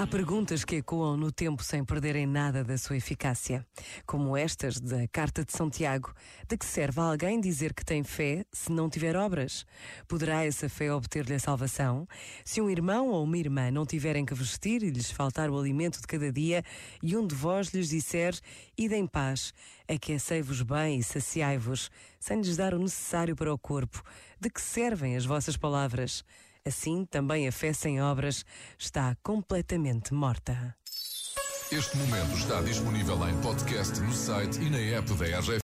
Há perguntas que ecoam no tempo sem perderem nada da sua eficácia, como estas da Carta de São Tiago. De que serve a alguém dizer que tem fé se não tiver obras? Poderá essa fé obter-lhe a salvação? Se um irmão ou uma irmã não tiverem que vestir e lhes faltar o alimento de cada dia, e um de vós lhes disser, ide em paz, aquecei-vos bem e saciai-vos, sem lhes dar o necessário para o corpo, de que servem as vossas palavras? Assim, também a fé sem obras está completamente morta. Este momento está disponível em podcast no site e na app da RGF.